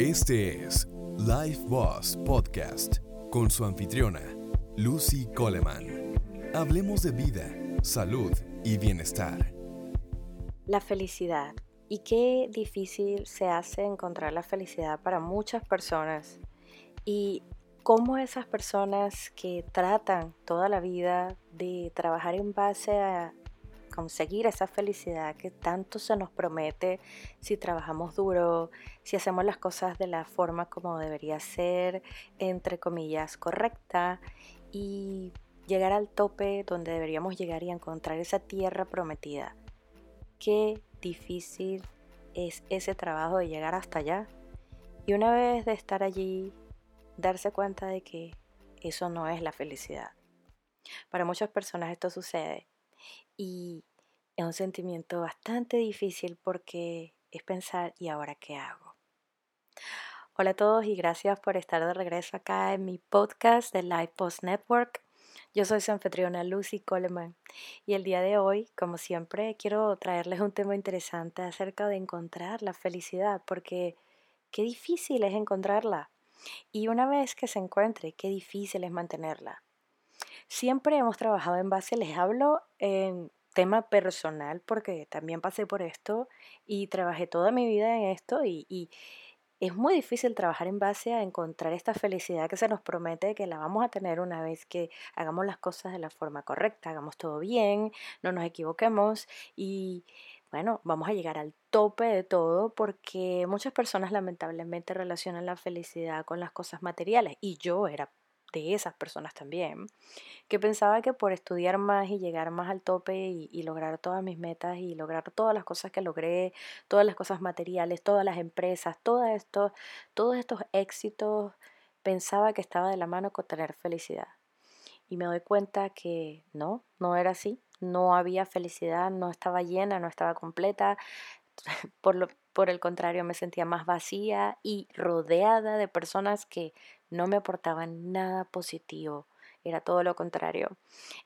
Este es Life Boss Podcast con su anfitriona, Lucy Coleman. Hablemos de vida, salud y bienestar. La felicidad. Y qué difícil se hace encontrar la felicidad para muchas personas. Y cómo esas personas que tratan toda la vida de trabajar en base a conseguir esa felicidad que tanto se nos promete si trabajamos duro, si hacemos las cosas de la forma como debería ser, entre comillas, correcta, y llegar al tope donde deberíamos llegar y encontrar esa tierra prometida. Qué difícil es ese trabajo de llegar hasta allá. Y una vez de estar allí, darse cuenta de que eso no es la felicidad. Para muchas personas esto sucede y es un sentimiento bastante difícil porque es pensar, ¿y ahora qué hago? Hola a todos y gracias por estar de regreso acá en mi podcast de Life Post Network. Yo soy su anfitriona Lucy Coleman y el día de hoy, como siempre, quiero traerles un tema interesante acerca de encontrar la felicidad porque qué difícil es encontrarla. Y una vez que se encuentre, qué difícil es mantenerla. Siempre hemos trabajado en base, les hablo en tema personal, porque también pasé por esto y trabajé toda mi vida en esto y, es muy difícil trabajar en base a encontrar esta felicidad que se nos promete que la vamos a tener una vez que hagamos las cosas de la forma correcta, hagamos todo bien, no nos equivoquemos y bueno, vamos a llegar al tope de todo porque muchas personas lamentablemente relacionan la felicidad con las cosas materiales y yo era de esas personas también, que pensaba que por estudiar más y llegar más al tope y, lograr todas mis metas y lograr todas las cosas que logré, todas las cosas materiales, todas las empresas, todos estos éxitos, pensaba que estaba de la mano con tener felicidad. Y me doy cuenta que no, no era así, no había felicidad, no estaba llena, no estaba completa. Por, lo, por el contrario, me sentía más vacía y rodeada de personas que no me aportaban nada positivo. Era todo lo contrario.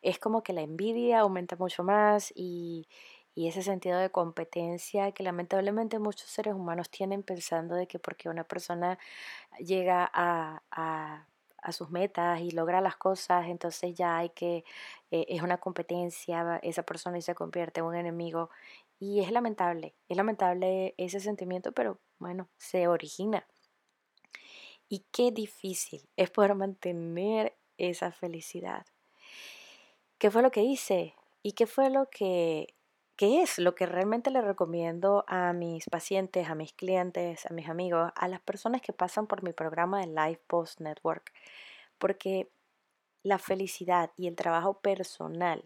Es como que la envidia aumenta mucho más y, ese sentido de competencia que lamentablemente muchos seres humanos tienen pensando de que porque una persona llega a, a sus metas y logra las cosas, entonces ya hay que, eh, es una competencia, esa persona se convierte en un enemigo. Y es lamentable, es lamentable ese sentimiento, pero bueno, se origina. Y qué difícil es poder mantener esa felicidad. ¿Qué fue lo que hice? ¿Y qué fue lo que ¿Qué es lo que realmente le recomiendo a mis pacientes, a mis clientes, a mis amigos, a las personas que pasan por mi programa de Life Post Network? Porque la felicidad y el trabajo personal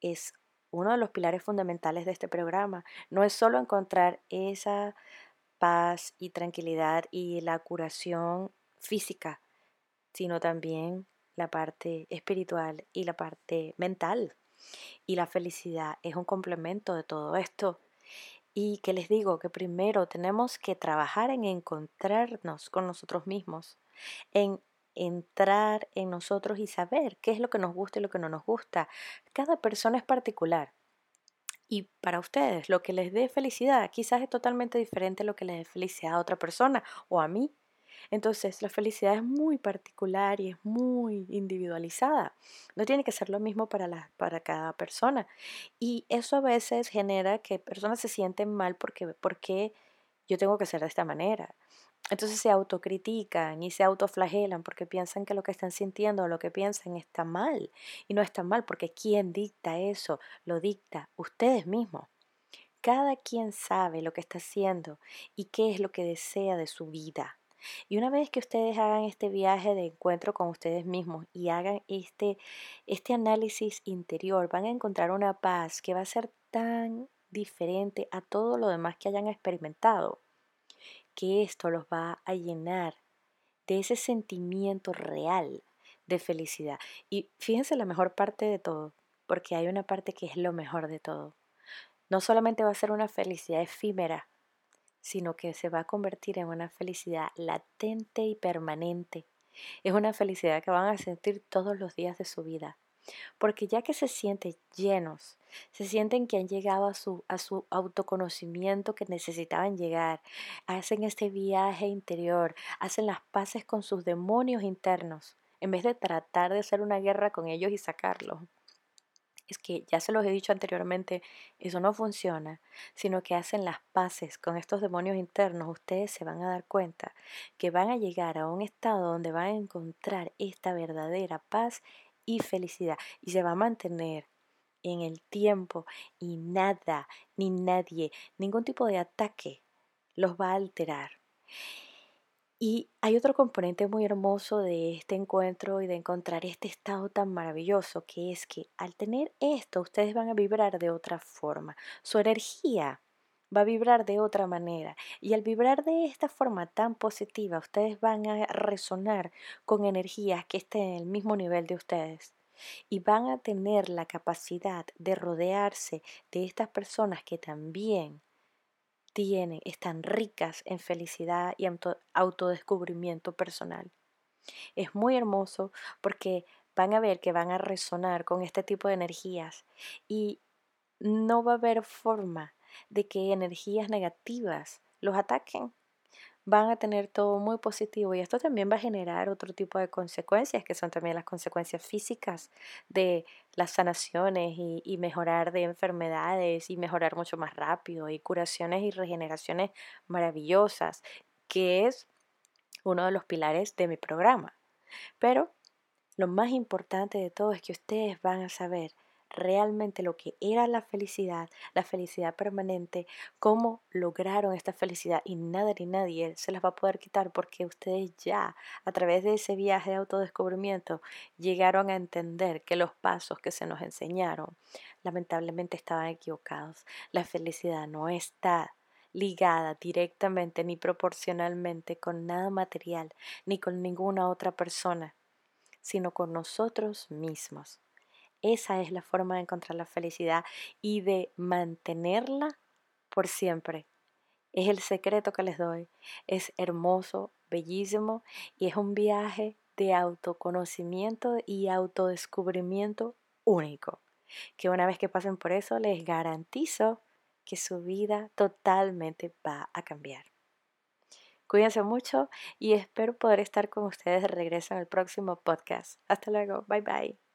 es uno de los pilares fundamentales de este programa. No es solo encontrar esa paz y tranquilidad y la curación física, sino también la parte espiritual y la parte mental. Y la felicidad es un complemento de todo esto. Y que les digo que primero tenemos que trabajar en encontrarnos con nosotros mismos, en entrar en nosotros y saber qué es lo que nos gusta y lo que no nos gusta. Cada persona es particular. Y para ustedes, lo que les dé felicidad quizás es totalmente diferente a lo que les dé felicidad a otra persona o a mí. Entonces, la felicidad es muy particular y es muy individualizada. No tiene que ser lo mismo para, la, para cada persona. Y eso a veces genera que personas se sienten mal porque, porque yo tengo que ser de esta manera. Entonces se autocritican y se autoflagelan porque piensan que lo que están sintiendo o lo que piensan está mal. Y no está mal porque ¿quién dicta eso? Lo dicta ustedes mismos. Cada quien sabe lo que está haciendo y qué es lo que desea de su vida. Y una vez que ustedes hagan este viaje de encuentro con ustedes mismos y hagan este, este análisis interior, van a encontrar una paz que va a ser tan diferente a todo lo demás que hayan experimentado, que esto los va a llenar de ese sentimiento real de felicidad. Y fíjense la mejor parte de todo, porque hay una parte que es lo mejor de todo. No solamente va a ser una felicidad efímera, sino que se va a convertir en una felicidad latente y permanente. Es una felicidad que van a sentir todos los días de su vida. Porque ya que se sienten llenos, se sienten que han llegado a su, a su autoconocimiento que necesitaban llegar, hacen este viaje interior, hacen las paces con sus demonios internos, en vez de tratar de hacer una guerra con ellos y sacarlos. Es que ya se los he dicho anteriormente, eso no funciona, sino que hacen las paces con estos demonios internos, ustedes se van a dar cuenta que van a llegar a un estado donde van a encontrar esta verdadera paz y felicidad y se va a mantener en el tiempo y nada, ni nadie, ningún tipo de ataque los va a alterar. Y hay otro componente muy hermoso de este encuentro y de encontrar este estado tan maravilloso, que es que al tener esto ustedes van a vibrar de otra forma. Su energía va a vibrar de otra manera. Y al vibrar de esta forma tan positiva, ustedes van a resonar con energías que estén en el mismo nivel de ustedes. Y van a tener la capacidad de rodearse de estas personas que también tienen, están ricas en felicidad y autodescubrimiento personal. Es muy hermoso porque van a ver que van a resonar con este tipo de energías y no va a haber forma de que energías negativas los ataquen van a tener todo muy positivo y esto también va a generar otro tipo de consecuencias que son también las consecuencias físicas de las sanaciones y, mejorar de enfermedades y mejorar mucho más rápido y curaciones y regeneraciones maravillosas que es uno de los pilares de mi programa. Pero lo más importante de todo es que ustedes van a saber realmente lo que era la felicidad, la felicidad permanente, cómo lograron esta felicidad y nada ni nadie se las va a poder quitar porque ustedes ya a través de ese viaje de autodescubrimiento llegaron a entender que los pasos que se nos enseñaron lamentablemente estaban equivocados. La felicidad no está ligada directamente ni proporcionalmente con nada material ni con ninguna otra persona, sino con nosotros mismos. Esa es la forma de encontrar la felicidad y de mantenerla por siempre. Es el secreto que les doy. Es hermoso, bellísimo y es un viaje de autoconocimiento y autodescubrimiento único. Que una vez que pasen por eso les garantizo que su vida totalmente va a cambiar. Cuídense mucho y espero poder estar con ustedes de regreso en el próximo podcast. Hasta luego. Bye bye.